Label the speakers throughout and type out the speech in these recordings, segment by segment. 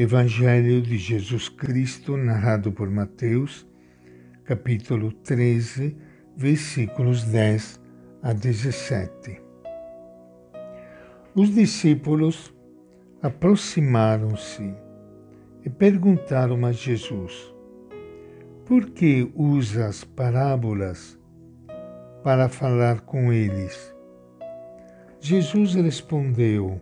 Speaker 1: Evangelho de Jesus Cristo, narrado por Mateus, capítulo 13, versículos 10 a 17. Os discípulos aproximaram-se e perguntaram a Jesus: Por que usas parábolas para falar com eles? Jesus respondeu: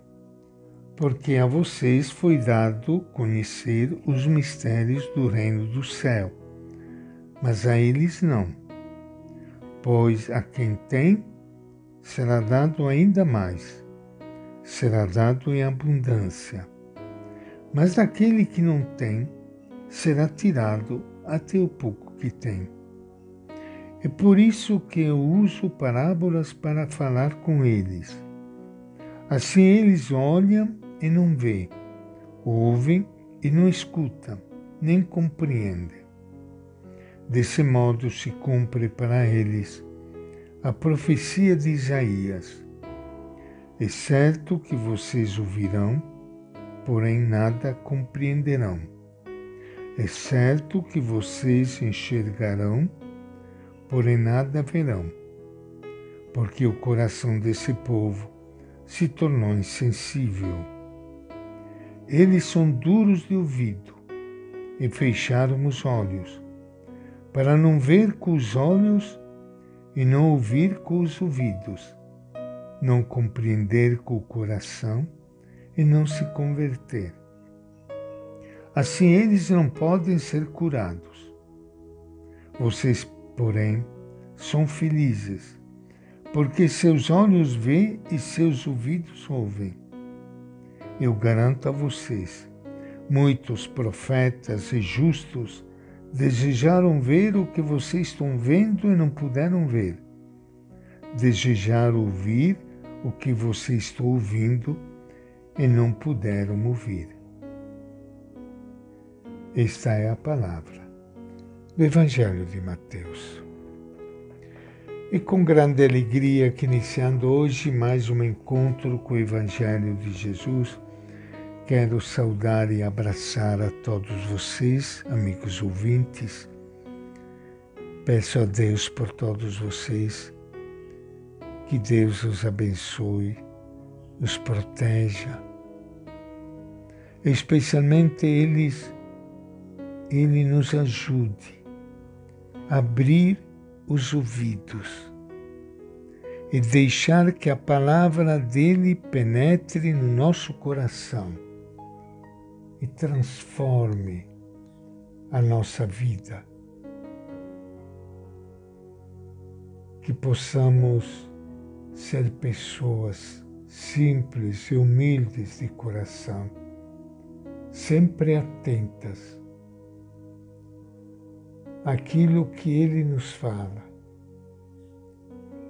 Speaker 1: porque a vocês foi dado conhecer os mistérios do reino do céu, mas a eles não. Pois a quem tem, será dado ainda mais, será dado em abundância. Mas daquele que não tem, será tirado até o pouco que tem. É por isso que eu uso parábolas para falar com eles. Assim eles olham e não vê, ouvem e não escutam, nem compreendem. Desse modo se cumpre para eles a profecia de Isaías. É certo que vocês ouvirão, porém nada compreenderão. É certo que vocês enxergarão, porém nada verão, porque o coração desse povo se tornou insensível eles são duros de ouvido e fecharam os olhos, para não ver com os olhos e não ouvir com os ouvidos, não compreender com o coração e não se converter. Assim eles não podem ser curados. Vocês, porém, são felizes, porque seus olhos veem e seus ouvidos ouvem eu garanto a vocês, muitos profetas e justos desejaram ver o que vocês estão vendo e não puderam ver. Desejaram ouvir o que vocês estão ouvindo e não puderam ouvir. Esta é a palavra do Evangelho de Mateus. E com grande alegria que iniciando hoje mais um encontro com o Evangelho de Jesus, Quero saudar e abraçar a todos vocês, amigos ouvintes. Peço a Deus por todos vocês, que Deus os abençoe, os proteja, especialmente eles, Ele nos ajude a abrir os ouvidos e deixar que a palavra dele penetre no nosso coração e transforme a nossa vida. Que possamos ser pessoas simples e humildes de coração, sempre atentas àquilo que Ele nos fala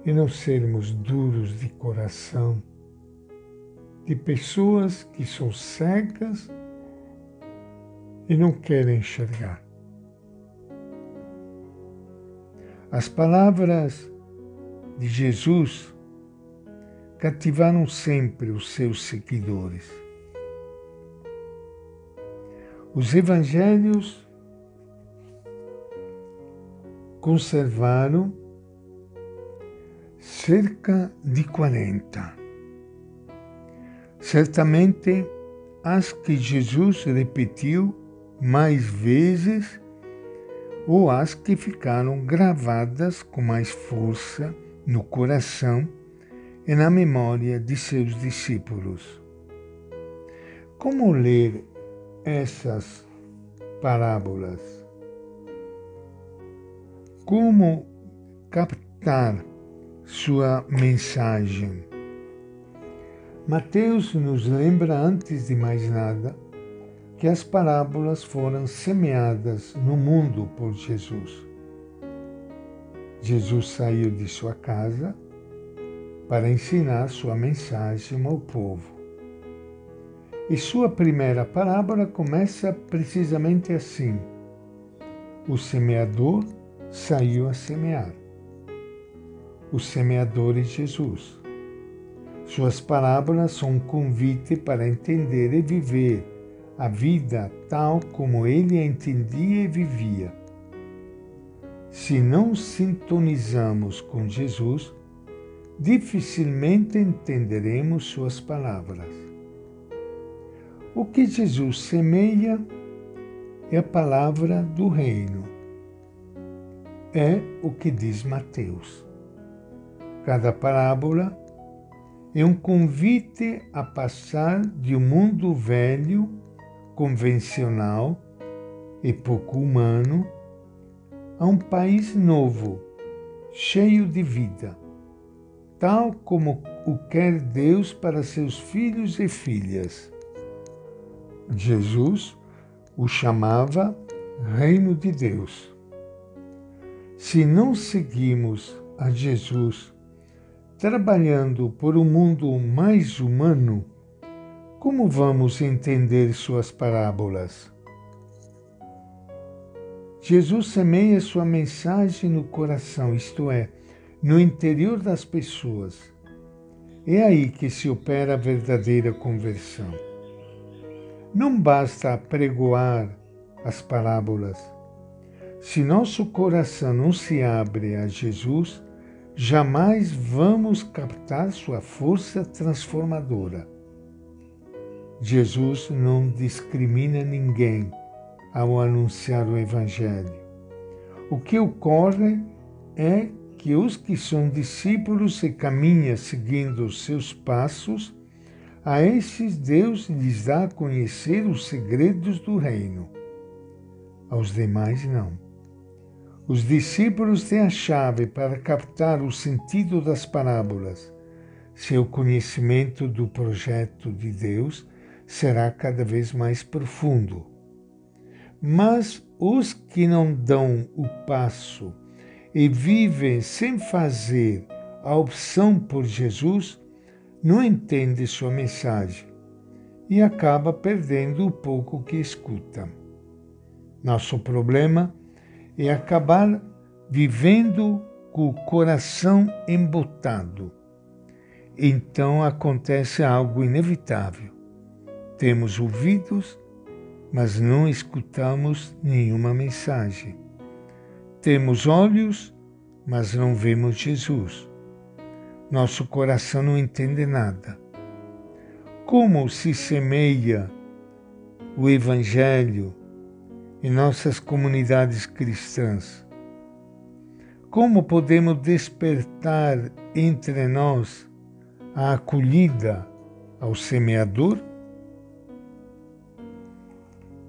Speaker 1: e não sermos duros de coração, de pessoas que são cegas e não querem enxergar. As palavras de Jesus cativaram sempre os seus seguidores. Os evangelhos conservaram cerca de 40. Certamente as que Jesus repetiu mais vezes ou as que ficaram gravadas com mais força no coração e na memória de seus discípulos. Como ler essas parábolas? Como captar sua mensagem? Mateus nos lembra, antes de mais nada, que as parábolas foram semeadas no mundo por Jesus. Jesus saiu de sua casa para ensinar sua mensagem ao povo. E sua primeira parábola começa precisamente assim: O semeador saiu a semear. O semeador é Jesus. Suas parábolas são um convite para entender e viver a vida tal como ele a entendia e vivia. Se não sintonizamos com Jesus, dificilmente entenderemos suas palavras. O que Jesus semeia é a palavra do reino. É o que diz Mateus. Cada parábola é um convite a passar de um mundo velho convencional e pouco humano a um país novo, cheio de vida, tal como o quer Deus para seus filhos e filhas. Jesus o chamava Reino de Deus. Se não seguimos a Jesus trabalhando por um mundo mais humano, como vamos entender suas parábolas? Jesus semeia sua mensagem no coração, isto é, no interior das pessoas. É aí que se opera a verdadeira conversão. Não basta pregoar as parábolas. Se nosso coração não se abre a Jesus, jamais vamos captar sua força transformadora. Jesus não discrimina ninguém ao anunciar o Evangelho. O que ocorre é que os que são discípulos e caminham seguindo os seus passos, a esses Deus lhes dá a conhecer os segredos do reino. Aos demais, não. Os discípulos têm a chave para captar o sentido das parábolas. Seu conhecimento do projeto de Deus será cada vez mais profundo. Mas os que não dão o passo e vivem sem fazer a opção por Jesus não entendem sua mensagem e acaba perdendo o pouco que escuta. Nosso problema é acabar vivendo com o coração embotado. Então acontece algo inevitável temos ouvidos, mas não escutamos nenhuma mensagem. Temos olhos, mas não vemos Jesus. Nosso coração não entende nada. Como se semeia o Evangelho em nossas comunidades cristãs? Como podemos despertar entre nós a acolhida ao semeador?